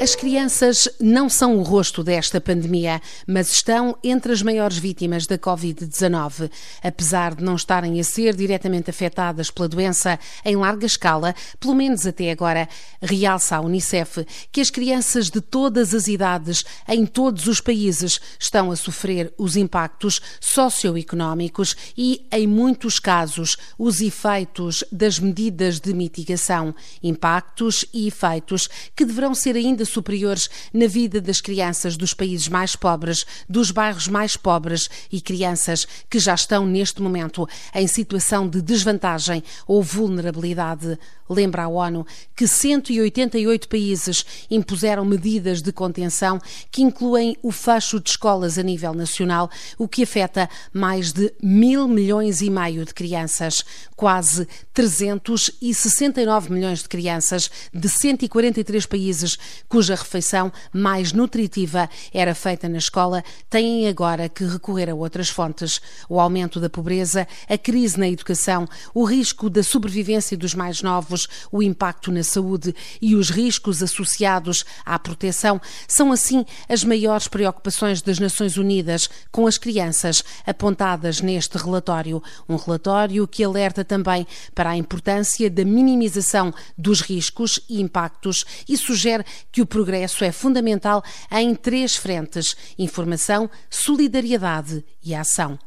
As crianças não são o rosto desta pandemia, mas estão entre as maiores vítimas da Covid-19. Apesar de não estarem a ser diretamente afetadas pela doença em larga escala, pelo menos até agora, realça a Unicef que as crianças de todas as idades, em todos os países, estão a sofrer os impactos socioeconómicos e, em muitos casos, os efeitos das medidas de mitigação. Impactos e efeitos que deverão ser ainda superiores na vida das crianças dos países mais pobres, dos bairros mais pobres e crianças que já estão neste momento em situação de desvantagem ou vulnerabilidade. Lembra a ONU que 188 países impuseram medidas de contenção que incluem o fecho de escolas a nível nacional, o que afeta mais de mil milhões e meio de crianças. Quase 369 milhões de crianças de 143 países cuja refeição mais nutritiva era feita na escola têm agora que recorrer a outras fontes. O aumento da pobreza, a crise na educação, o risco da sobrevivência dos mais novos o impacto na saúde e os riscos associados à proteção são, assim, as maiores preocupações das Nações Unidas com as crianças apontadas neste relatório. Um relatório que alerta também para a importância da minimização dos riscos e impactos e sugere que o progresso é fundamental em três frentes: informação, solidariedade e ação.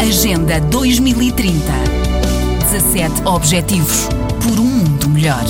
Agenda 2030 17 Objetivos por um mundo melhor.